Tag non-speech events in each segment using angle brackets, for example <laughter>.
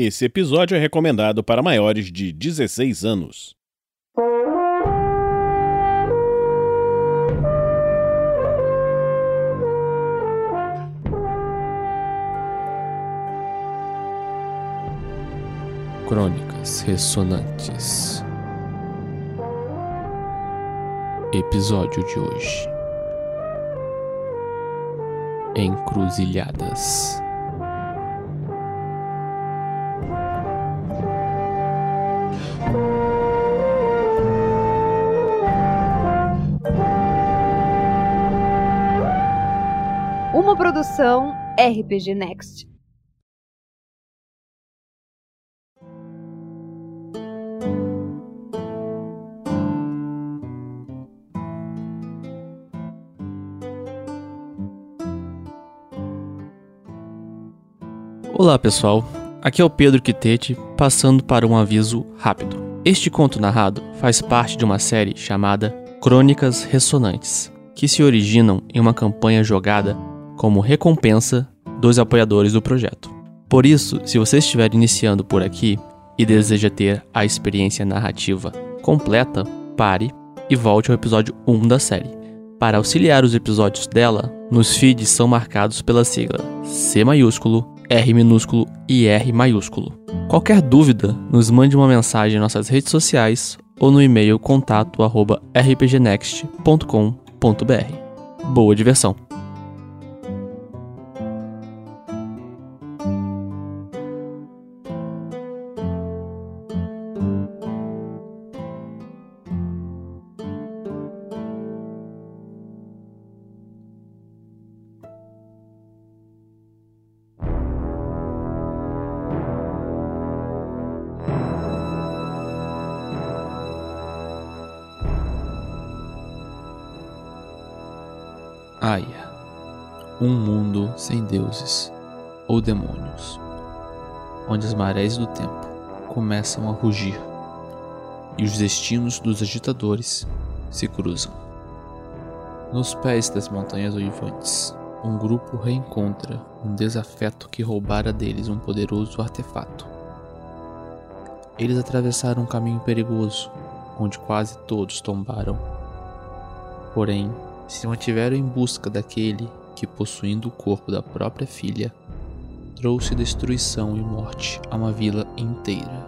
Esse episódio é recomendado para maiores de 16 anos. Crônicas Ressonantes. Episódio de hoje. Encruzilhadas produção RPG Next. Olá pessoal, aqui é o Pedro Quitete, passando para um aviso rápido. Este conto narrado faz parte de uma série chamada Crônicas Ressonantes, que se originam em uma campanha jogada como recompensa dos apoiadores do projeto. Por isso, se você estiver iniciando por aqui e deseja ter a experiência narrativa completa, pare e volte ao episódio 1 da série. Para auxiliar os episódios dela, nos feeds são marcados pela sigla C maiúsculo R minúsculo e R maiúsculo. Qualquer dúvida, nos mande uma mensagem em nossas redes sociais ou no e-mail contato@rpgnext.com.br. Boa diversão. Marés do tempo começam a rugir e os destinos dos agitadores se cruzam. Nos pés das montanhas uivantes, um grupo reencontra um desafeto que roubara deles um poderoso artefato. Eles atravessaram um caminho perigoso, onde quase todos tombaram. Porém, se mantiveram em busca daquele que, possuindo o corpo da própria filha, trouxe destruição e morte a uma vila inteira.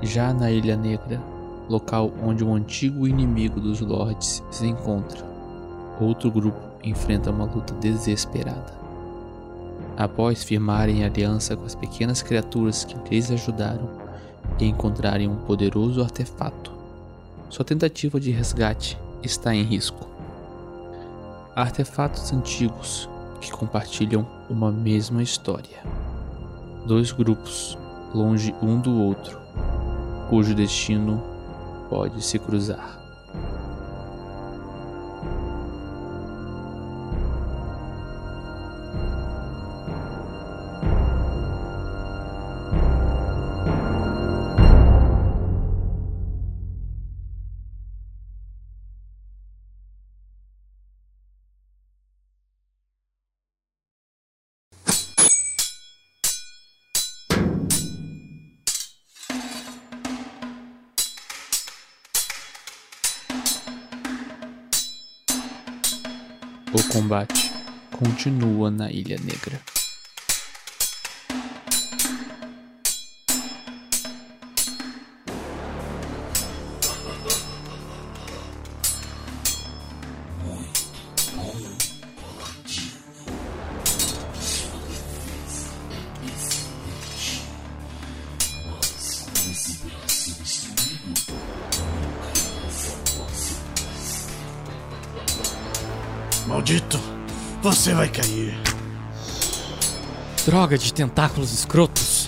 Já na Ilha Negra, local onde um antigo inimigo dos Lords se encontra, outro grupo enfrenta uma luta desesperada. Após firmarem aliança com as pequenas criaturas que lhes ajudaram e encontrarem um poderoso artefato, sua tentativa de resgate está em risco. Artefatos antigos que compartilham uma mesma história. Dois grupos, longe um do outro, cujo destino pode se cruzar. Ilha Negra. Maldito, você vai cair. Droga de tentáculos escrotos.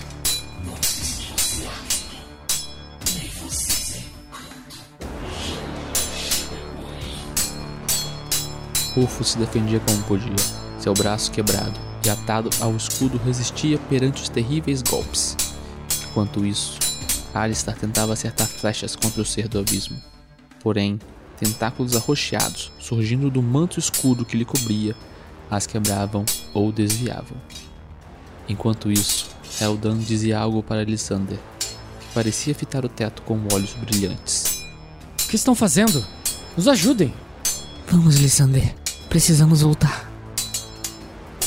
Rufo se defendia como podia, seu braço quebrado e atado ao escudo resistia perante os terríveis golpes. Enquanto isso, Alistar tentava acertar flechas contra o ser do abismo. Porém, tentáculos arroxeados, surgindo do manto escuro que lhe cobria, as quebravam ou desviavam. Enquanto isso, Eldan dizia algo para Lysander, que parecia fitar o teto com olhos brilhantes. O que estão fazendo? Nos ajudem! Vamos, Lysander. Precisamos voltar.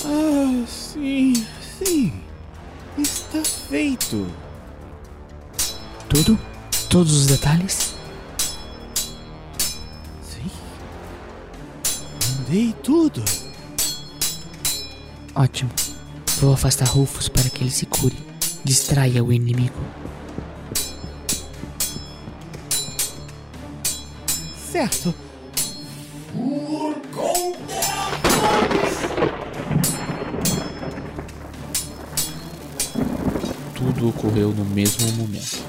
Ah, sim, sim. Está feito. Tudo? Todos os detalhes? Sim. Mandei tudo. Ótimo. Vou afastar Rufus para que ele se cure. Distraia o inimigo. Certo. Tudo ocorreu no mesmo momento.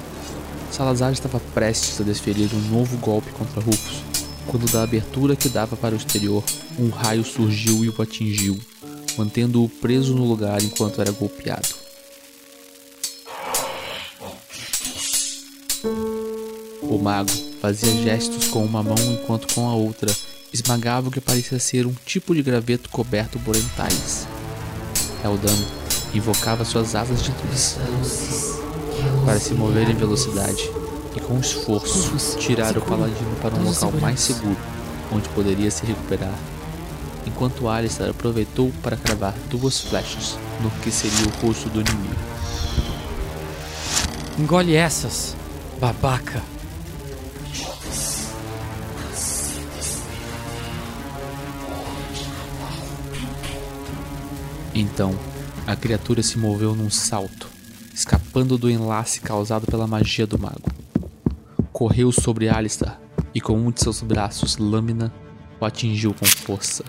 Salazar estava prestes a desferir um novo golpe contra Rufus, quando da abertura que dava para o exterior, um raio surgiu e o atingiu, mantendo-o preso no lugar enquanto era golpeado. O mago fazia gestos com uma mão enquanto com a outra esmagava o que parecia ser um tipo de graveto coberto por entalhes. Eldan invocava suas asas de luz para se mover em velocidade e com esforço tirar o paladino para um local mais seguro, onde poderia se recuperar, enquanto Alistair aproveitou para cravar duas flechas no que seria o rosto do inimigo. Engole essas, babaca! Então, a criatura se moveu num salto, escapando do enlace causado pela magia do mago. Correu sobre Alistair e com um de seus braços, Lâmina, o atingiu com força,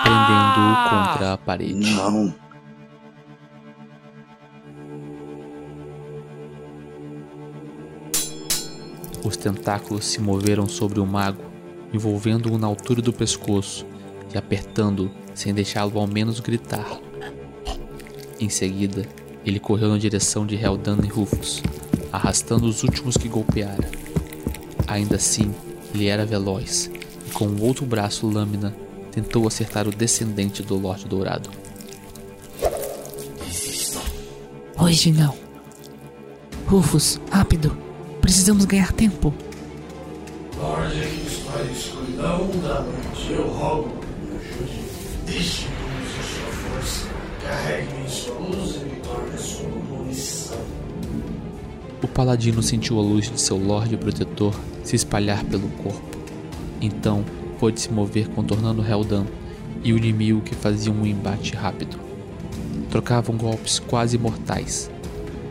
prendendo-o contra a parede. Não. Os tentáculos se moveram sobre o mago, envolvendo-o na altura do pescoço e apertando-o sem deixá-lo ao menos gritar. Em seguida, ele correu na direção de Heldan e Rufus, arrastando os últimos que golpeara. Ainda assim, ele era veloz e com o outro braço lâmina tentou acertar o descendente do Lorde Dourado. Hoje não. Rufus, rápido. Precisamos ganhar tempo. Ordens para a escuridão da noite. Eu rogo me ajude. Deixe-me usar sua força. Carregue-me em sua luz e me torne sua munição. O paladino sentiu a luz de seu Lorde Protetor se espalhar pelo corpo. Então, pôde se mover contornando Heldan e o inimigo que faziam um embate rápido. Trocavam golpes quase mortais.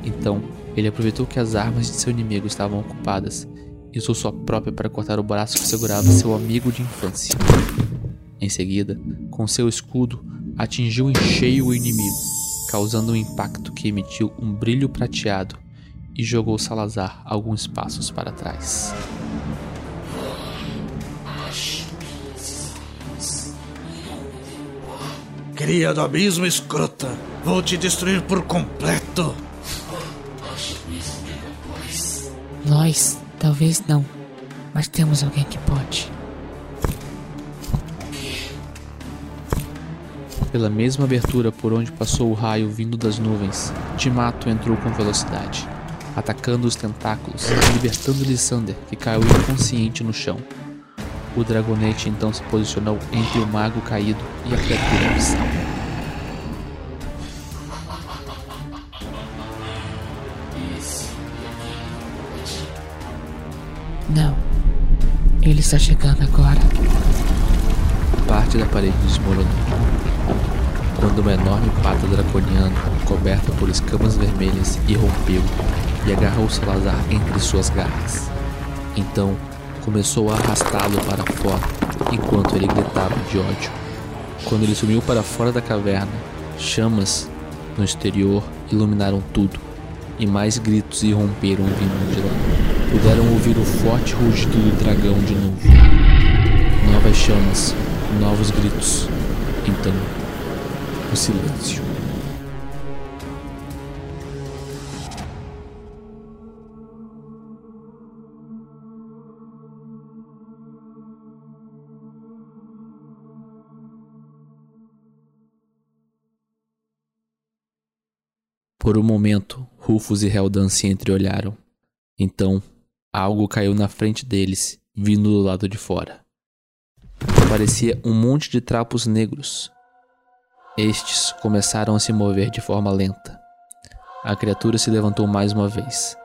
Então, ele aproveitou que as armas de seu inimigo estavam ocupadas e usou sua própria para cortar o braço que segurava seu amigo de infância. Em seguida, com seu escudo, atingiu em cheio o inimigo, causando um impacto que emitiu um brilho prateado e jogou Salazar alguns passos para trás. Cria do abismo escrota. Vou te destruir por completo. Nós, talvez não. Mas temos alguém que pode. Pela mesma abertura por onde passou o raio vindo das nuvens, Timato entrou com velocidade, atacando os tentáculos e libertando Lysander, que caiu inconsciente no chão. O dragonete então se posicionou entre o mago caído e a criatura abissal. Não. Ele está chegando agora. Parte da parede desmoronou. Quando uma enorme pata draconiana, coberta por escamas vermelhas, irrompeu e agarrou Salazar entre suas garras. Então, começou a arrastá-lo para fora, enquanto ele gritava de ódio. Quando ele sumiu para fora da caverna, chamas no exterior iluminaram tudo, e mais gritos irromperam vindo de lá. Puderam ouvir o forte rugido do dragão de novo. Novas chamas, novos gritos. Então, o silêncio. Por um momento, Rufus e Heldan se entreolharam. Então, algo caiu na frente deles, vindo do lado de fora. Parecia um monte de trapos negros. Estes começaram a se mover de forma lenta. A criatura se levantou mais uma vez.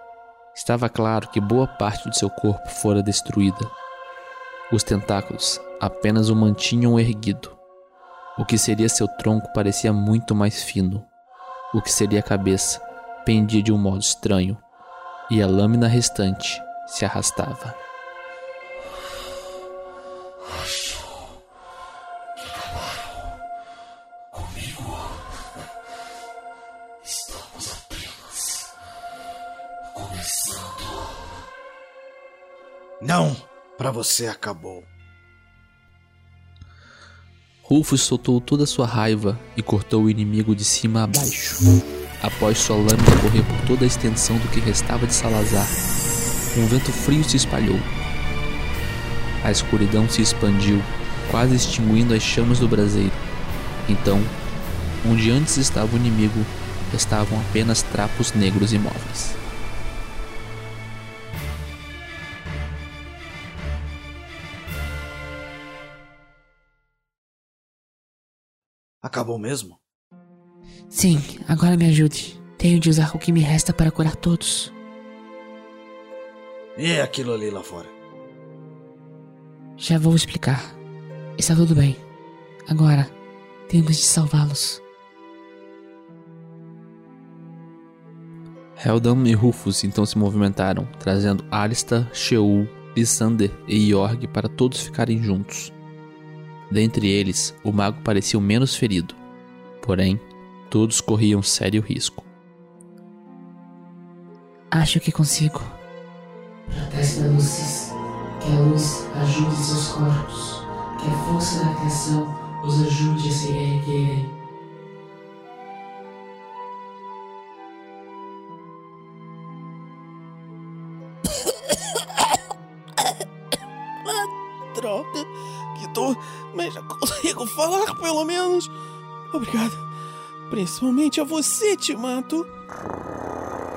Estava claro que boa parte de seu corpo fora destruída. Os tentáculos apenas o mantinham erguido. O que seria seu tronco parecia muito mais fino. O que seria a cabeça pendia de um modo estranho, e a lâmina restante se arrastava. Não, para você acabou. Rufus soltou toda sua raiva e cortou o inimigo de cima a baixo. Após sua lâmina correr por toda a extensão do que restava de Salazar, um vento frio se espalhou. A escuridão se expandiu, quase extinguindo as chamas do braseiro. Então, onde antes estava o inimigo, estavam apenas trapos negros imóveis. Acabou mesmo? Sim, agora me ajude. Tenho de usar o que me resta para curar todos. E é aquilo ali lá fora? Já vou explicar. Está tudo bem. Agora, temos de salvá-los. Heldan e Rufus então se movimentaram, trazendo Arista, Sheol, Lysander e Yorg para todos ficarem juntos. Dentre eles, o mago parecia o menos ferido, porém, todos corriam sério risco. Acho que consigo. Proteste da luzes, que a luz ajude seus corpos, que a força da criação os ajude a se erguerem. Falar pelo menos. Obrigado. Principalmente a você, Timato.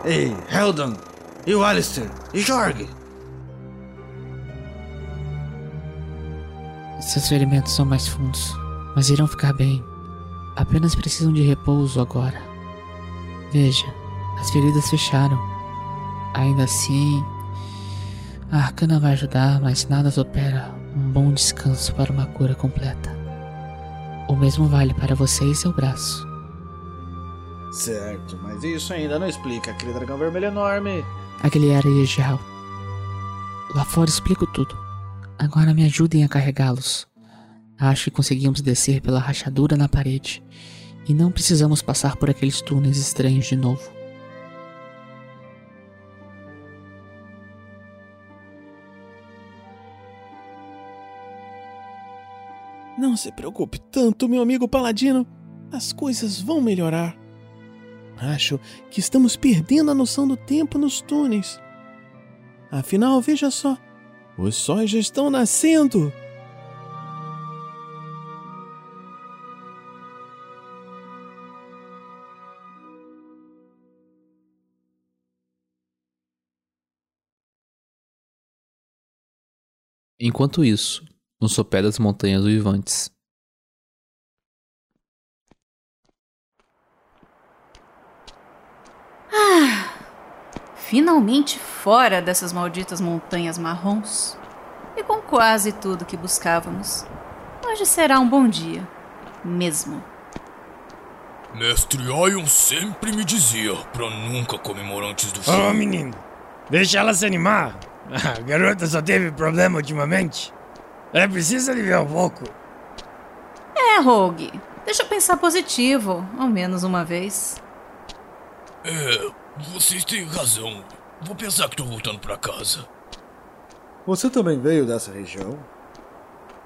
Ei, Heldan! E o Alistair? E Jorg? Seus ferimentos são mais fundos, mas irão ficar bem. Apenas precisam de repouso agora. Veja, as feridas fecharam. Ainda assim, a arcana vai ajudar, mas nada supera um bom descanso para uma cura completa. O mesmo vale para você e seu braço. Certo, mas isso ainda não explica aquele dragão vermelho enorme. Aquele era Yejiao. Lá fora explico tudo. Agora me ajudem a carregá-los. Acho que conseguimos descer pela rachadura na parede e não precisamos passar por aqueles túneis estranhos de novo. Não se preocupe tanto, meu amigo Paladino. As coisas vão melhorar. Acho que estamos perdendo a noção do tempo nos túneis. Afinal, veja só: os sóis já estão nascendo. Enquanto isso, no sopé das montanhas uivantes, Ah, finalmente fora dessas malditas montanhas marrons. E com quase tudo que buscávamos. Hoje será um bom dia. Mesmo. Mestre Ion sempre me dizia pra nunca comemorar antes do fim. Ô menino, deixa ela se animar. <laughs> A garota só teve problema ultimamente. É preciso aliviar um pouco. É, Rogue. Deixa eu pensar positivo, ao menos uma vez. É, vocês têm razão. Vou pensar que tô voltando pra casa. Você também veio dessa região?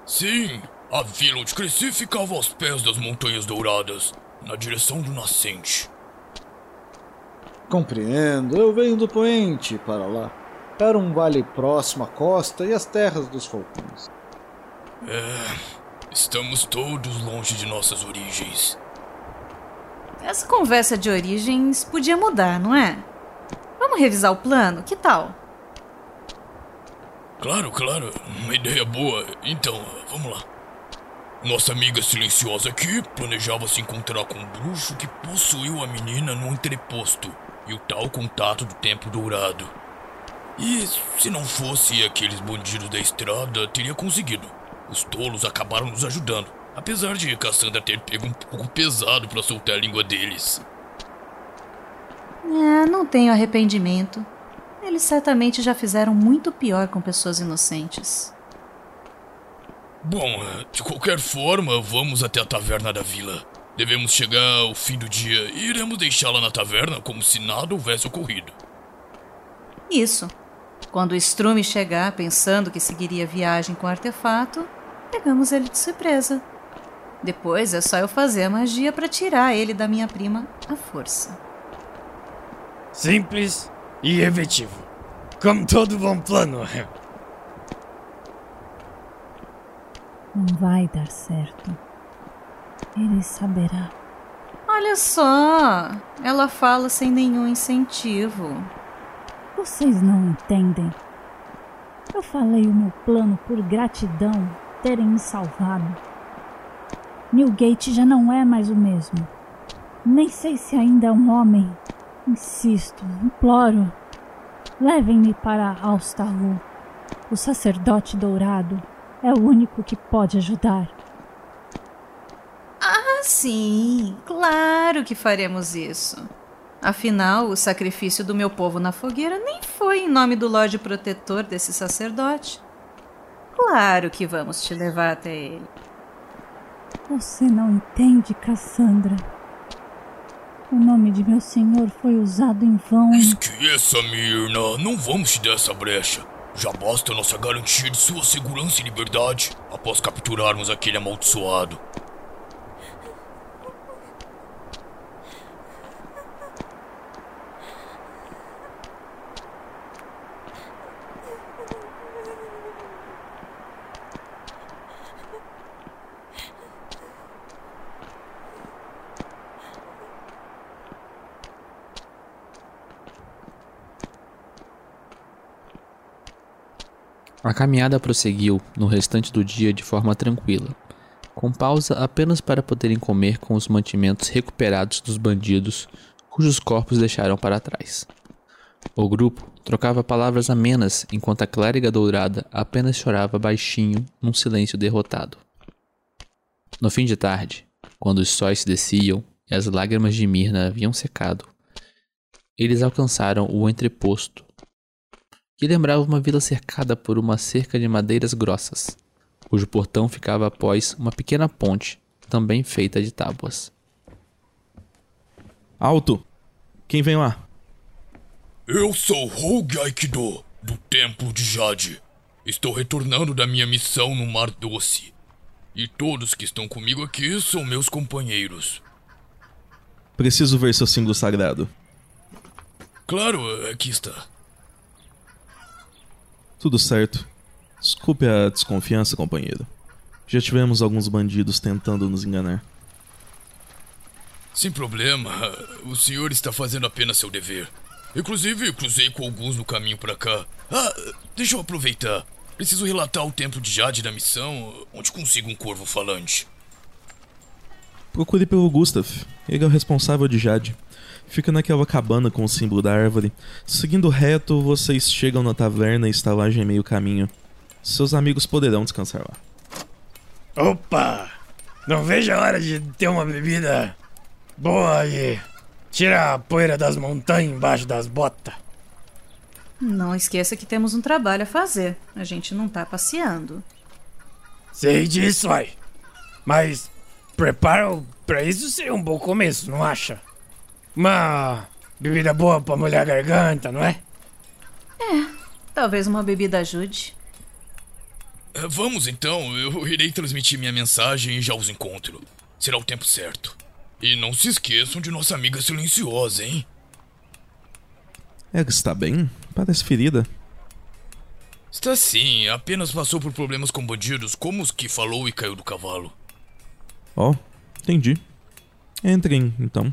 Sim, a vila onde cresci ficava aos pés das Montanhas Douradas, na direção do nascente. Compreendo, eu venho do Poente para lá. Era um vale próximo à costa e às terras dos falcões. É, estamos todos longe de nossas origens. essa conversa de origens podia mudar, não é? Vamos revisar o plano? Que tal? Claro, claro. Uma ideia boa. Então, vamos lá. Nossa amiga silenciosa aqui planejava se encontrar com um bruxo que possuiu a menina no entreposto e o tal contato do Tempo Dourado. E se não fosse aqueles bandidos da estrada, teria conseguido. Os tolos acabaram nos ajudando, apesar de Cassandra ter pego um pouco pesado para soltar a língua deles. É, não tenho arrependimento. Eles certamente já fizeram muito pior com pessoas inocentes. Bom, de qualquer forma, vamos até a taverna da vila. Devemos chegar ao fim do dia e iremos deixá-la na taverna como se nada houvesse ocorrido. Isso. Quando o Strume chegar pensando que seguiria viagem com o artefato, pegamos ele de surpresa. Depois é só eu fazer a magia para tirar ele da minha prima à força. Simples e efetivo. Como todo bom plano. Não vai dar certo. Ele saberá. Olha só, ela fala sem nenhum incentivo. Vocês não entendem. Eu falei o meu plano por gratidão terem me salvado. Newgate já não é mais o mesmo. Nem sei se ainda é um homem. Insisto, imploro. Levem-me para Alstaru. O sacerdote dourado é o único que pode ajudar. Ah, sim, claro que faremos isso. Afinal, o sacrifício do meu povo na fogueira nem foi em nome do Lorde Protetor desse sacerdote. Claro que vamos te levar até ele. Você não entende, Cassandra. O nome de meu senhor foi usado em vão. Esqueça, Mirna. Não vamos te dar essa brecha. Já basta nossa garantia de sua segurança e liberdade após capturarmos aquele amaldiçoado. A caminhada prosseguiu no restante do dia de forma tranquila, com pausa apenas para poderem comer com os mantimentos recuperados dos bandidos cujos corpos deixaram para trás. O grupo trocava palavras amenas enquanto a clériga dourada apenas chorava baixinho num silêncio derrotado. No fim de tarde, quando os sóis se desciam e as lágrimas de Mirna haviam secado, eles alcançaram o entreposto que lembrava uma vila cercada por uma cerca de madeiras grossas, cujo portão ficava após uma pequena ponte, também feita de tábuas. Alto! Quem vem lá? Eu sou Rogue Aikido, do Templo de Jade. Estou retornando da minha missão no Mar Doce. E todos que estão comigo aqui são meus companheiros. Preciso ver seu símbolo sagrado. Claro, aqui está. Tudo certo. Desculpe a desconfiança, companheiro. Já tivemos alguns bandidos tentando nos enganar. Sem problema. O senhor está fazendo apenas seu dever. Inclusive, cruzei com alguns no caminho para cá. Ah, deixa eu aproveitar. Preciso relatar o templo de Jade da missão, onde consigo um corvo falante. Procure pelo Gustav. Ele é o responsável de Jade. Fica naquela cabana com o símbolo da árvore. Seguindo reto, vocês chegam na taverna e estalagem é meio caminho. Seus amigos poderão descansar lá. Opa! Não vejo a hora de ter uma bebida boa aí. Tira a poeira das montanhas embaixo das botas. Não esqueça que temos um trabalho a fazer. A gente não tá passeando. Sei disso, ai. Mas preparo pra isso seria um bom começo, não acha? Uma bebida boa pra molhar a garganta, não é? É, talvez uma bebida ajude. É, vamos então, eu irei transmitir minha mensagem e já os encontro. Será o tempo certo. E não se esqueçam de nossa amiga silenciosa, hein? Ela está bem? Parece ferida. Está sim, apenas passou por problemas com bandidos, como os que falou e caiu do cavalo. Ó, oh, entendi. Entrem, então.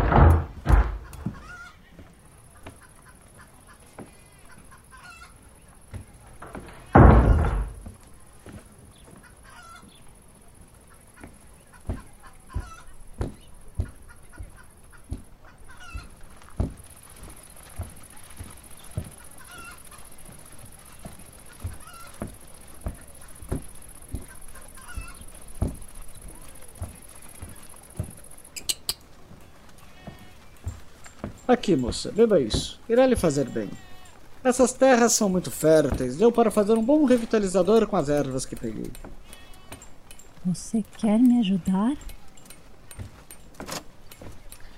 Aqui, moça, beba isso. Irá lhe fazer bem. Essas terras são muito férteis. Deu para fazer um bom revitalizador com as ervas que peguei. Você quer me ajudar?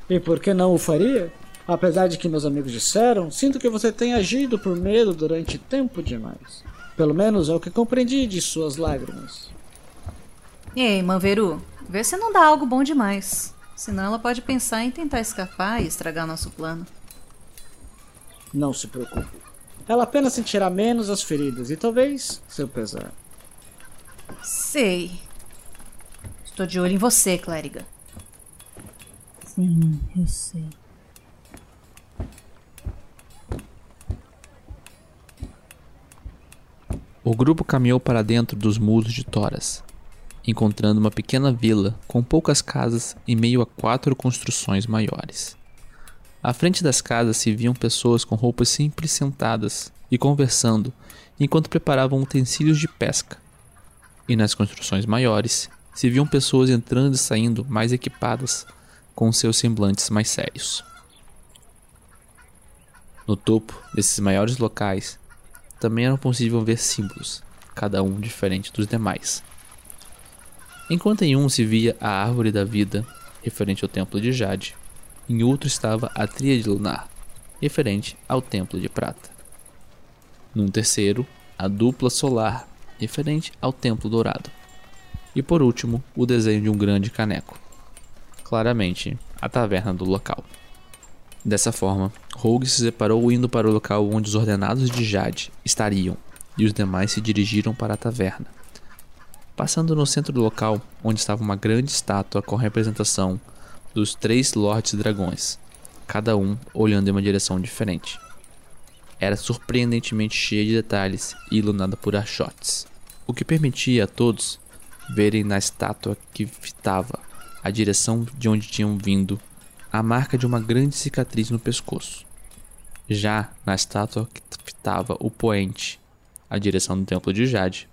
E por que não o faria? Apesar de que meus amigos disseram, sinto que você tem agido por medo durante tempo demais. Pelo menos é o que compreendi de suas lágrimas. Ei, Manveru, vê se não dá algo bom demais. Senão ela pode pensar em tentar escapar e estragar nosso plano. Não se preocupe. Ela apenas sentirá menos as feridas e talvez seu pesar. Sei. Estou de olho em você, clériga. Sim, eu sei. O grupo caminhou para dentro dos muros de Toras, encontrando uma pequena vila com poucas casas em meio a quatro construções maiores. À frente das casas se viam pessoas com roupas simples sentadas e conversando enquanto preparavam utensílios de pesca. E nas construções maiores se viam pessoas entrando e saindo mais equipadas, com seus semblantes mais sérios. No topo desses maiores locais também era possível ver símbolos, cada um diferente dos demais. Enquanto em um se via a árvore da vida, referente ao templo de Jade, em outro estava a tríade lunar, referente ao templo de prata. Num terceiro, a dupla solar, referente ao templo dourado. E por último, o desenho de um grande caneco. Claramente, a taverna do local. Dessa forma, Rogue se separou indo para o local onde os ordenados de Jade estariam, e os demais se dirigiram para a taverna. Passando no centro do local, onde estava uma grande estátua com representação dos três Lordes Dragões, cada um olhando em uma direção diferente. Era surpreendentemente cheia de detalhes e iluminada por achotes, o que permitia a todos verem na estátua que fitava a direção de onde tinham vindo a marca de uma grande cicatriz no pescoço. Já na estátua que fitava o poente, a direção do templo de Jade,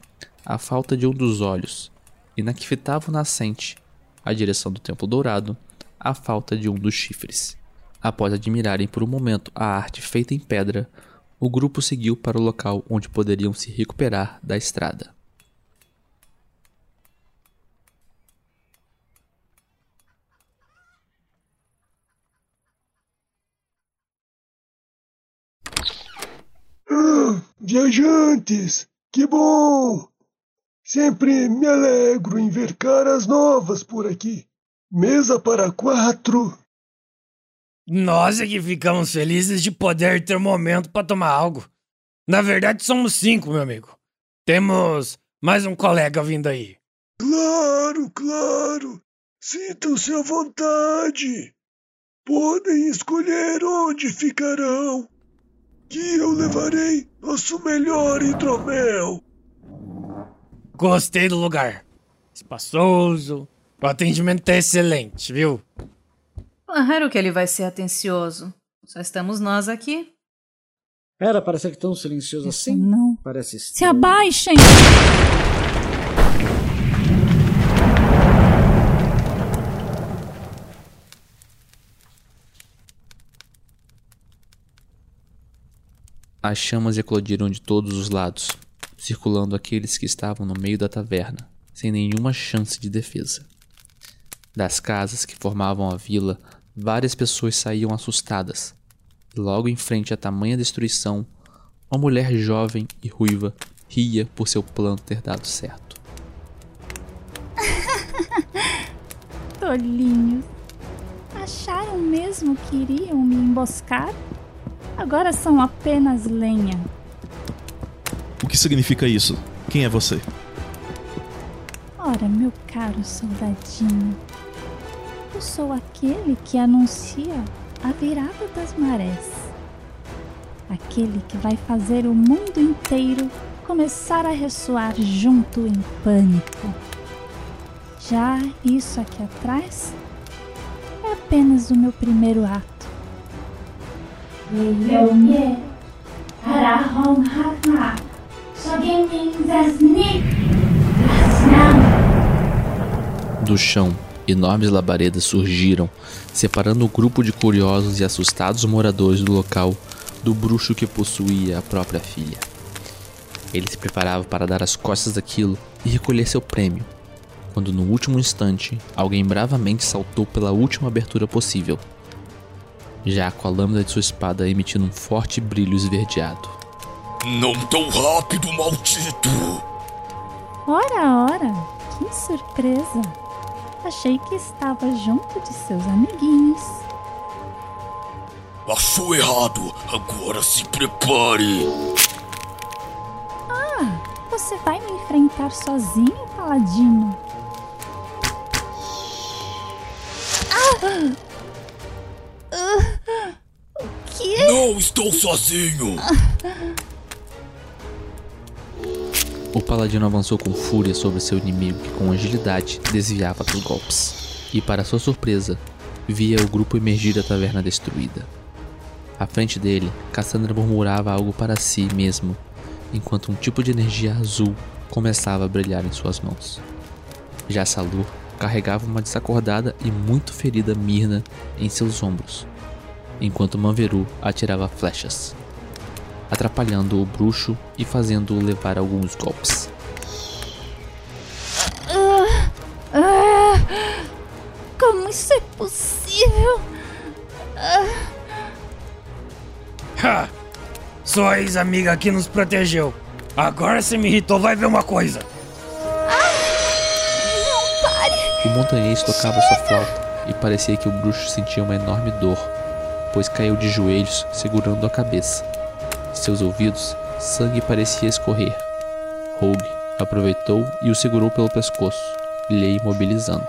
a falta de um dos olhos, e na que fitava o nascente, a direção do templo dourado, a falta de um dos chifres. Após admirarem por um momento a arte feita em pedra, o grupo seguiu para o local onde poderiam se recuperar da estrada. Ah, viajantes, que bom! Sempre me alegro em ver caras novas por aqui. Mesa para quatro. Nós é que ficamos felizes de poder ter um momento para tomar algo. Na verdade, somos cinco, meu amigo. Temos mais um colega vindo aí. Claro, claro. Sintam-se à vontade. Podem escolher onde ficarão que eu levarei nosso melhor hidromel. Gostei do lugar. Espaçoso. O atendimento é excelente, viu? Claro que ele vai ser atencioso. Só estamos nós aqui. Era para ser tão silencioso assim? Não. Parece Se estranho. abaixem! As chamas eclodiram de todos os lados, circulando aqueles que estavam no meio da taverna, sem nenhuma chance de defesa. Das casas que formavam a vila, várias pessoas saíam assustadas, e logo em frente à tamanha destruição, uma mulher jovem e ruiva ria por seu plano ter dado certo. <laughs> Tolinhos. Acharam mesmo que iriam me emboscar? Agora são apenas lenha. O que significa isso? Quem é você? Ora, meu caro soldadinho, eu sou aquele que anuncia a virada das marés. Aquele que vai fazer o mundo inteiro começar a ressoar junto em pânico. Já isso aqui atrás é apenas o meu primeiro ato. Leonie, Arahon Do chão Enormes labaredas surgiram, separando o grupo de curiosos e assustados moradores do local do bruxo que possuía a própria filha. Ele se preparava para dar as costas daquilo e recolher seu prêmio, quando no último instante alguém bravamente saltou pela última abertura possível, já com a lâmina de sua espada emitindo um forte brilho esverdeado. Não tão rápido, maldito! Ora, ora, que surpresa! Achei que estava junto de seus amiguinhos. Achou errado, agora se prepare! Ah, você vai me enfrentar sozinho, Paladino? Ah! Ah! O que? Não estou sozinho! O paladino avançou com fúria sobre seu inimigo que com agilidade desviava dos golpes. E para sua surpresa, via o grupo emergir da taverna destruída. À frente dele, Cassandra murmurava algo para si mesmo, enquanto um tipo de energia azul começava a brilhar em suas mãos. Já Salur carregava uma desacordada e muito ferida Mirna em seus ombros, enquanto Manveru atirava flechas, atrapalhando o bruxo e fazendo-o levar alguns golpes. Ah, ah, como isso é possível? Ah, Ha! Sua ex-amiga aqui nos protegeu. Agora você me irritou, vai ver uma coisa. não pare! O montanhês tocava sua flauta e parecia que o bruxo sentia uma enorme dor, pois caiu de joelhos segurando a cabeça. Seus ouvidos, sangue parecia escorrer. Rogue aproveitou e o segurou pelo pescoço, lhe imobilizando.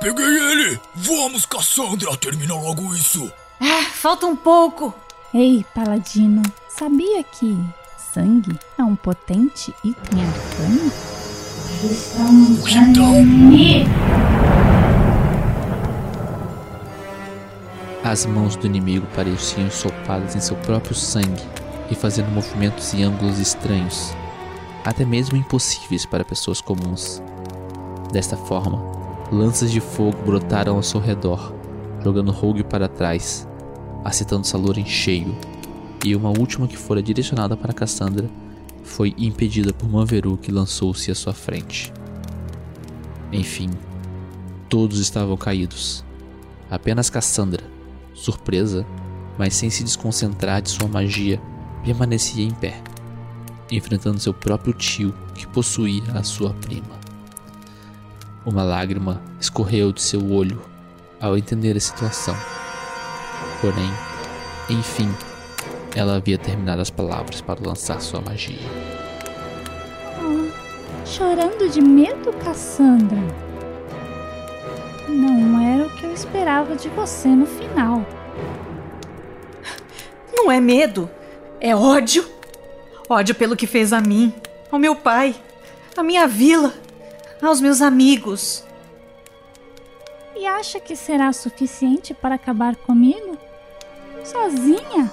Peguei ele! Vamos, Cassandra, termina logo isso! Ah, falta um pouco! Ei, Paladino, sabia que sangue é um potente item arcano? Estamos Então? As mãos do inimigo pareciam ensopadas em seu próprio sangue e fazendo movimentos em ângulos estranhos, até mesmo impossíveis para pessoas comuns. Desta forma, lanças de fogo brotaram ao seu redor, jogando Rogue para trás, acertando Salor em cheio, e uma última que fora direcionada para Cassandra foi impedida por Manveru que lançou-se à sua frente. Enfim, todos estavam caídos. Apenas Cassandra, surpresa, mas sem se desconcentrar de sua magia, permanecia em pé, enfrentando seu próprio tio que possuía a sua prima. Uma lágrima escorreu de seu olho ao entender a situação. Porém, enfim, ela havia terminado as palavras para lançar sua magia. Ah, chorando de medo, Cassandra? Não era o que eu esperava de você no final. Não é medo, é ódio. Ódio pelo que fez a mim, ao meu pai, à minha vila, aos meus amigos. E acha que será suficiente para acabar comigo? Sozinha?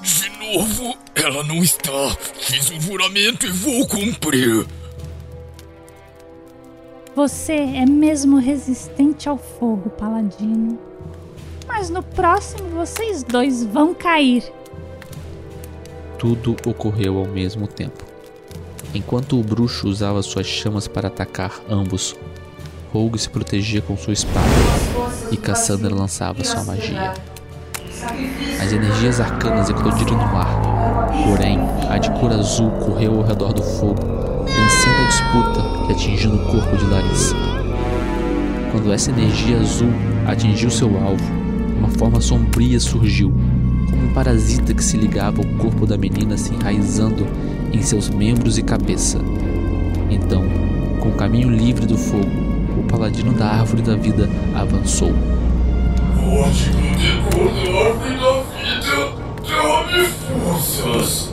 De novo, ela não está. Fiz um juramento e vou cumprir. Você é mesmo resistente ao fogo, Paladino. Mas no próximo vocês dois vão cair. Tudo ocorreu ao mesmo tempo. Enquanto o bruxo usava suas chamas para atacar ambos, Rogue se protegia com sua espada e Cassandra lançava sua magia. As energias arcanas eclodiram no ar, porém, a de cor azul correu ao redor do fogo, vencendo a disputa e atingindo o corpo de Larissa. Quando essa energia azul atingiu seu alvo, uma forma sombria surgiu, como um parasita que se ligava ao corpo da menina se enraizando em seus membros e cabeça. Então, com o caminho livre do fogo, o paladino da árvore da vida avançou. De árvore da vida, dá-me forças.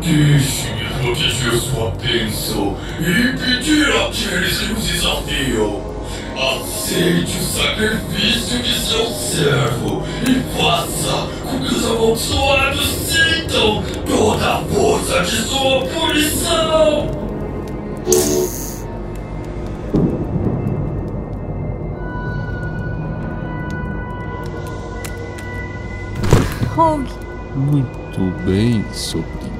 Deixe-me proteger sua bênção e impedir aqueles que nos desafiam. Aceite o sacrifício de seu servo e faça com que os amaldiçoados sintam toda a força de sua punição! Hong. Muito bem, sobrinha.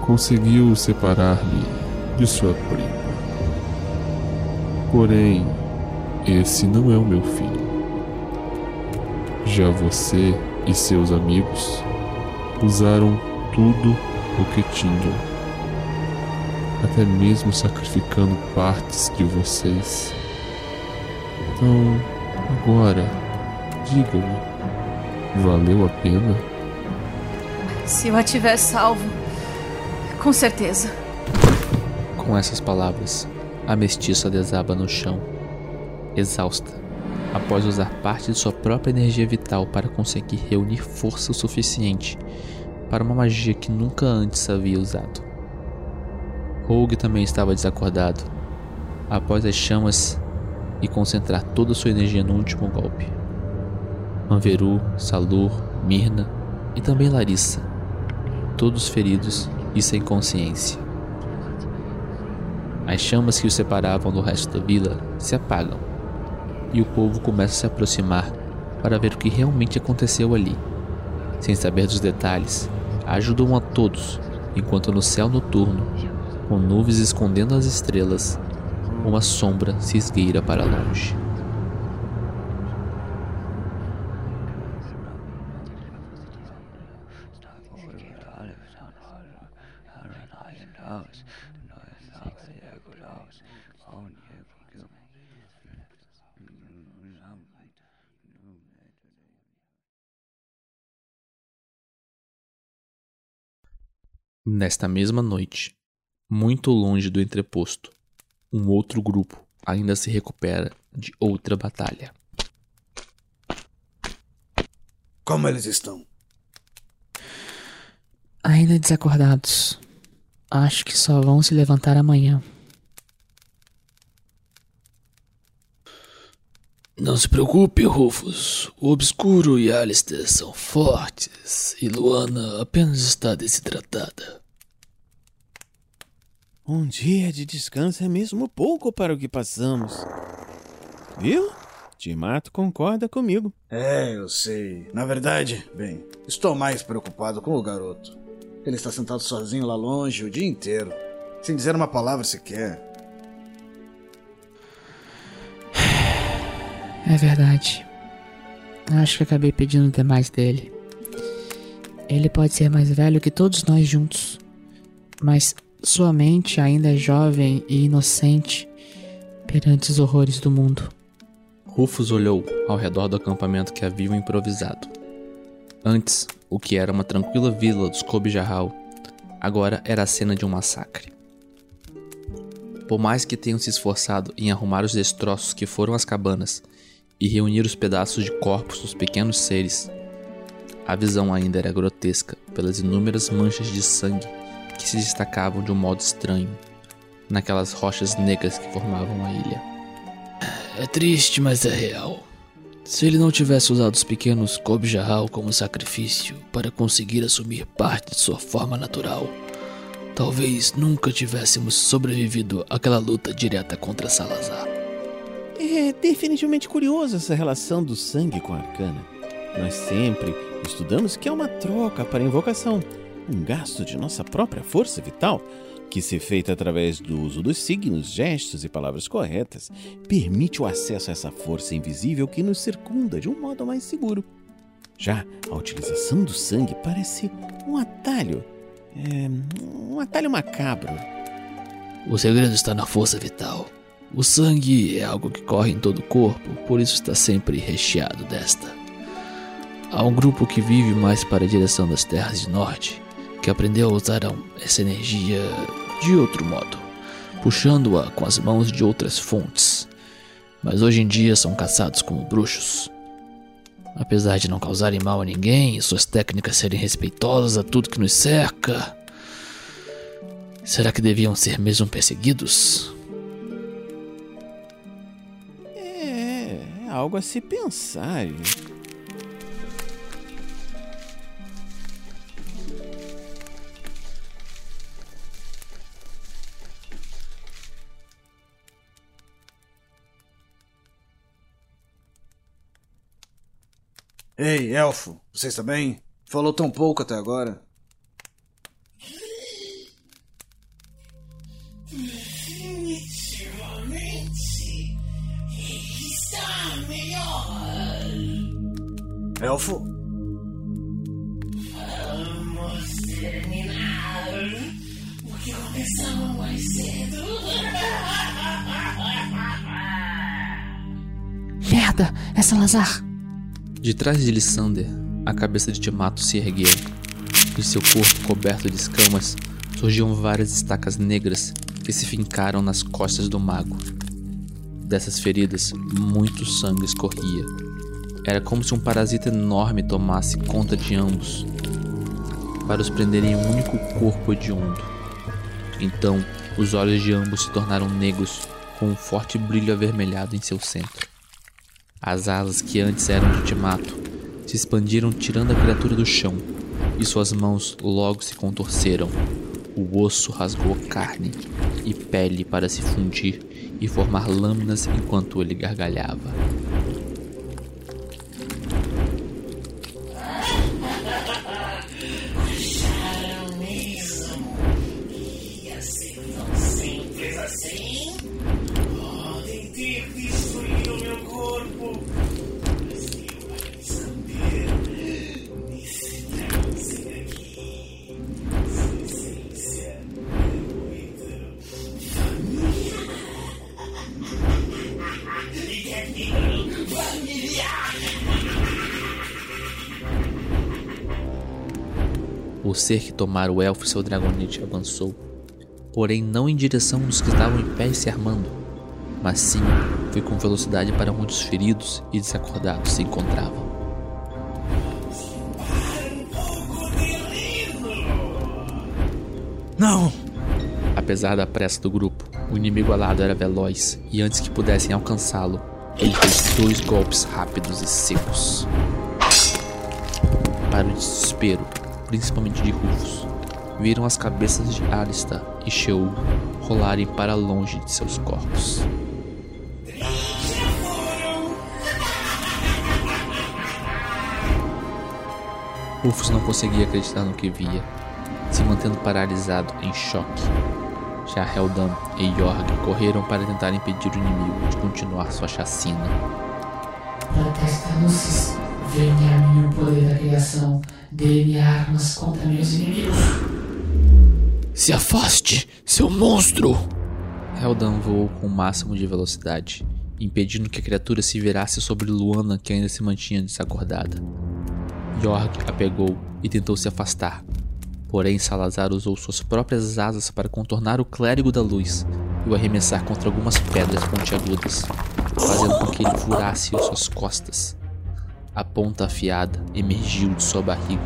Conseguiu separar-me de sua prima. Porém, esse não é o meu fim. Já você e seus amigos usaram tudo o que tinham, até mesmo sacrificando partes de vocês. Então, agora, diga-me, valeu a pena? Se eu a tiver salvo, com certeza. Com essas palavras, a mestiça desaba no chão, exausta, após usar parte de sua própria energia vital para conseguir reunir força o suficiente para uma magia que nunca antes havia usado. Rogue também estava desacordado, após as chamas e concentrar toda sua energia no último golpe. Manveru, Salur, Mirna e também Larissa, todos feridos e sem consciência. As chamas que os separavam do resto da vila se apagam e o povo começa a se aproximar para ver o que realmente aconteceu ali. Sem saber dos detalhes, ajudam a todos enquanto no céu noturno, com nuvens escondendo as estrelas, uma sombra se esgueira para longe. Nesta mesma noite, muito longe do entreposto, um outro grupo ainda se recupera de outra batalha. Como eles estão? Ainda desacordados. Acho que só vão se levantar amanhã. Não se preocupe, Rufus. O Obscuro e Alistair são fortes e Luana apenas está desidratada. Um dia de descanso é mesmo pouco para o que passamos. Viu? Timato concorda comigo. É, eu sei. Na verdade, bem, estou mais preocupado com o garoto. Ele está sentado sozinho lá longe o dia inteiro, sem dizer uma palavra sequer. É verdade. Acho que acabei pedindo demais dele. Ele pode ser mais velho que todos nós juntos, mas sua mente ainda é jovem e inocente perante os horrores do mundo. Rufus olhou ao redor do acampamento que haviam improvisado. Antes, o que era uma tranquila vila dos Kobjahal, agora era a cena de um massacre. Por mais que tenham se esforçado em arrumar os destroços que foram as cabanas e reunir os pedaços de corpos dos pequenos seres, a visão ainda era grotesca pelas inúmeras manchas de sangue que se destacavam de um modo estranho naquelas rochas negras que formavam a ilha. É triste, mas é real. Se ele não tivesse usado os pequenos Kobjahal como sacrifício para conseguir assumir parte de sua forma natural, talvez nunca tivéssemos sobrevivido àquela luta direta contra Salazar. É definitivamente curiosa essa relação do sangue com a arcana. Nós sempre estudamos que é uma troca para invocação, um gasto de nossa própria força vital, que, se feita através do uso dos signos, gestos e palavras corretas, permite o acesso a essa força invisível que nos circunda de um modo mais seguro. Já a utilização do sangue parece um atalho, é, um atalho macabro. O segredo está na força vital. O sangue é algo que corre em todo o corpo, por isso está sempre recheado desta. Há um grupo que vive mais para a direção das terras de norte, que aprendeu a usar essa energia de outro modo, puxando-a com as mãos de outras fontes. Mas hoje em dia são caçados como bruxos. Apesar de não causarem mal a ninguém e suas técnicas serem respeitosas a tudo que nos cerca, será que deviam ser mesmo perseguidos? Algo a se pensar. Ei, elfo, você está bem? Falou tão pouco até agora. Elfo? Vamos terminar o que começamos mais cedo. <laughs> Merda! É Salazar! De trás de Lissander, a cabeça de Timato se ergueu. De seu corpo coberto de escamas, surgiam várias estacas negras que se fincaram nas costas do mago. Dessas feridas, muito sangue escorria. Era como se um parasita enorme tomasse conta de ambos, para os prenderem em um único corpo hediondo. Então, os olhos de ambos se tornaram negros, com um forte brilho avermelhado em seu centro. As asas que antes eram de Timato se expandiram tirando a criatura do chão, e suas mãos logo se contorceram. O osso rasgou carne e pele para se fundir e formar lâminas enquanto ele gargalhava. Que tomara o elfo e seu dragonite avançou, porém não em direção dos que estavam em pé e se armando, mas sim foi com velocidade para onde os feridos e desacordados se encontravam. Não! Apesar da pressa do grupo, o inimigo alado era veloz e antes que pudessem alcançá-lo, ele fez dois golpes rápidos e secos. Para o desespero, principalmente de Rufus, viram as cabeças de Arista e Sheol rolarem para longe de seus corpos. Rufus não conseguia acreditar no que via, se mantendo paralisado em choque. Já Heldan e Yorg correram para tentar impedir o inimigo de continuar sua chacina. Venha a mim o poder da criação, dê-me armas contra meus inimigos. Se afaste, seu monstro! Heldan voou com o máximo de velocidade, impedindo que a criatura se virasse sobre Luana que ainda se mantinha desacordada. Yorg a pegou e tentou se afastar. Porém, Salazar usou suas próprias asas para contornar o clérigo da luz e o arremessar contra algumas pedras pontiagudas, fazendo com que ele furasse suas costas. A ponta afiada emergiu de sua barriga.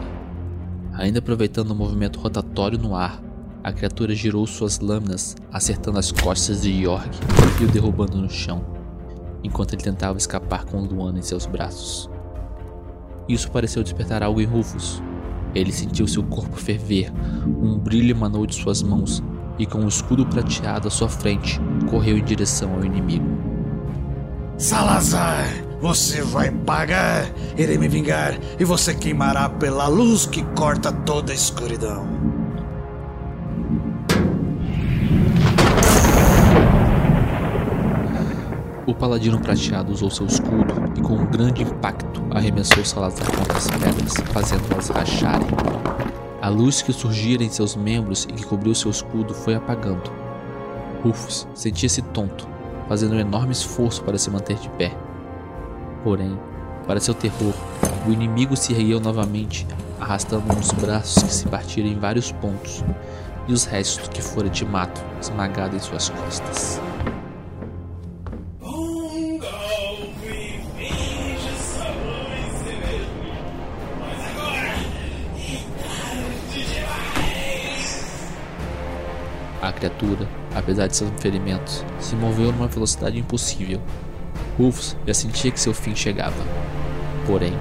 Ainda aproveitando o movimento rotatório no ar, a criatura girou suas lâminas, acertando as costas de Yorg e o derrubando no chão, enquanto ele tentava escapar com Luana em seus braços. Isso pareceu despertar algo em Rufus. Ele sentiu seu corpo ferver, um brilho emanou de suas mãos e, com o um escudo prateado à sua frente, correu em direção ao inimigo. Salazar, você vai pagar, irei me vingar e você queimará pela luz que corta toda a escuridão. O paladino prateado usou seu escudo e, com um grande impacto, arremessou Salazar contra as pedras, fazendo-as racharem. A luz que surgira em seus membros e que cobriu seu escudo foi apagando. Rufus sentia-se tonto, fazendo um enorme esforço para se manter de pé. Porém, para seu terror, o inimigo se ergueu novamente, arrastando uns braços que se partiram em vários pontos, e os restos que fora de mato esmagado em suas costas. A criatura, apesar de seus ferimentos, se moveu numa velocidade impossível. Rufus já sentia que seu fim chegava. Porém,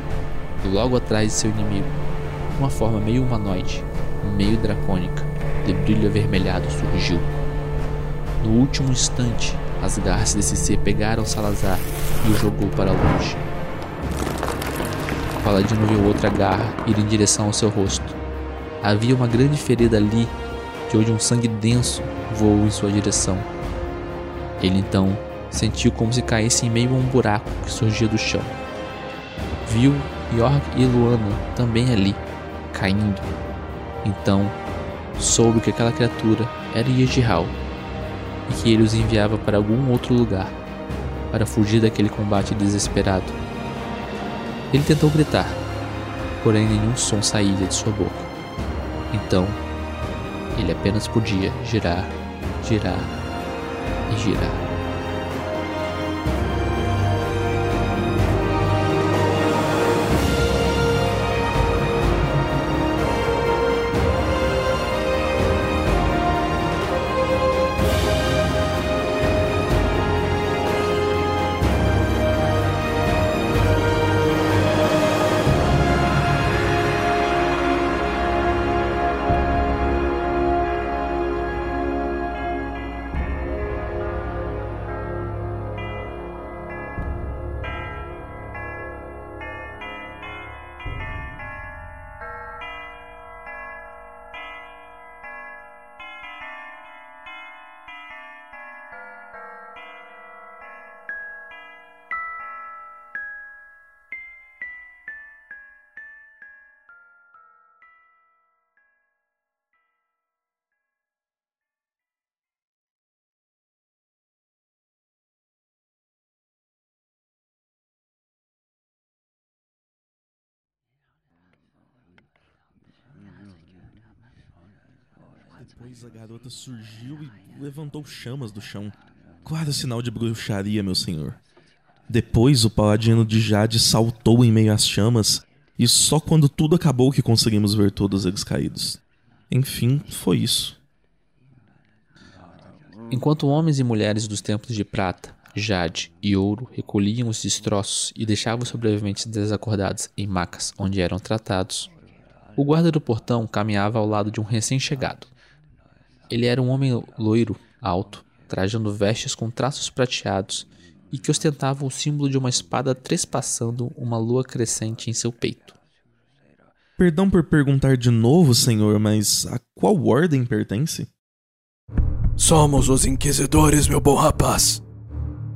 logo atrás de seu inimigo, uma forma meio humanoide, meio dracônica, de brilho avermelhado surgiu. No último instante, as garras desse ser pegaram Salazar e o jogou para longe. paladino viu outra garra ir em direção ao seu rosto. Havia uma grande ferida ali, de onde um sangue denso voou em sua direção. Ele então sentiu como se caísse em meio a um buraco que surgia do chão. Viu York e Luana também ali, caindo. Então, soube que aquela criatura era Yejihal e que ele os enviava para algum outro lugar para fugir daquele combate desesperado. Ele tentou gritar, porém nenhum som saía de sua boca. Então, ele apenas podia girar, girar e girar. Depois a garota surgiu e levantou chamas do chão. Claro sinal de bruxaria, meu senhor. Depois o paladino de Jade saltou em meio às chamas, e só quando tudo acabou que conseguimos ver todos eles caídos. Enfim, foi isso. Enquanto homens e mulheres dos templos de prata, jade e ouro recolhiam os destroços e deixavam os sobreviventes desacordados em macas onde eram tratados, o guarda do portão caminhava ao lado de um recém-chegado. Ele era um homem loiro, alto, trajando vestes com traços prateados e que ostentava o símbolo de uma espada trespassando uma lua crescente em seu peito. Perdão por perguntar de novo, senhor, mas a qual ordem pertence? Somos os Inquisidores, meu bom rapaz.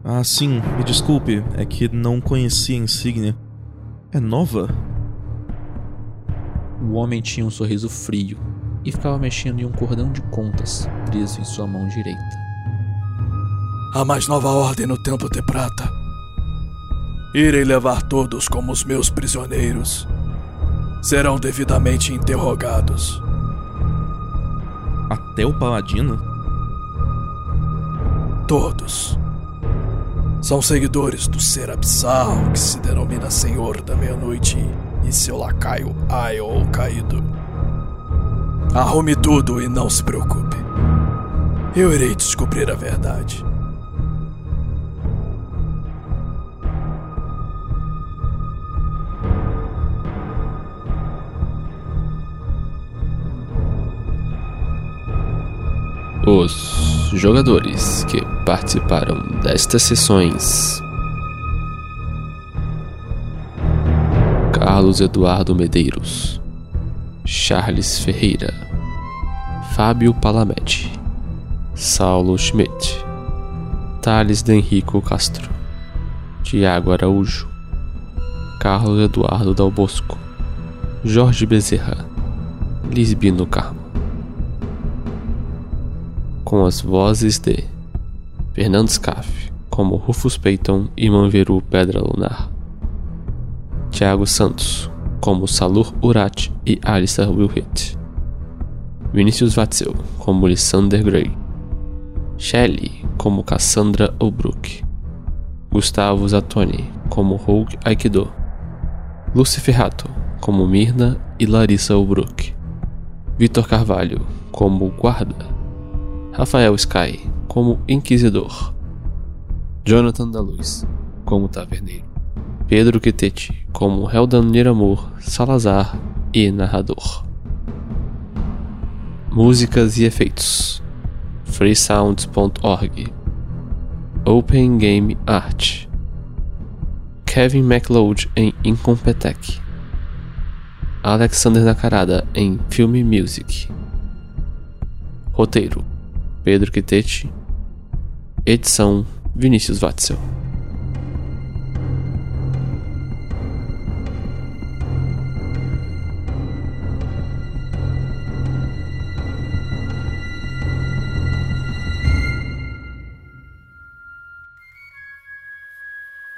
Ah, sim, me desculpe, é que não conhecia a insígnia. É nova? O homem tinha um sorriso frio e ficava mexendo em um cordão de contas preso em sua mão direita. A mais nova ordem no Templo de Prata. Irei levar todos como os meus prisioneiros. Serão devidamente interrogados. Até o paladino? Todos. São seguidores do ser abissal que se denomina Senhor da Meia-Noite e seu lacaio Aiol Caído. Arrume tudo e não se preocupe. Eu irei descobrir a verdade. Os jogadores que participaram destas sessões: Carlos Eduardo Medeiros, Charles Ferreira, Fábio Palamete, Saulo Schmidt, Thales Denrico Castro, Tiago Araújo, Carlos Eduardo Dal Bosco, Jorge Bezerra, Lisbino Carmo. Com as vozes de Fernando Scaff, como Rufus Peyton e Manveru Pedra Lunar, Tiago Santos, como Salur Urat e Alistair Wilhit. Vinicius Watzel, como Lysander Grey. Shelley, como Cassandra Obrook. Gustavo Zatoni, como Hulk Aikido. Lucy Ferrato, como Mirna e Larissa Obrook. Vitor Carvalho, como Guarda. Rafael Sky, como Inquisidor. Jonathan da Luz, como Taverneiro. Pedro Quitete, como Heldan Niramur, Salazar e Narrador. Músicas e efeitos freesounds.org Open Game Art Kevin MacLeod em Incompetech Alexander Nakarada em Filme Music. Roteiro: Pedro Quitete. Edição: Vinícius Watzel.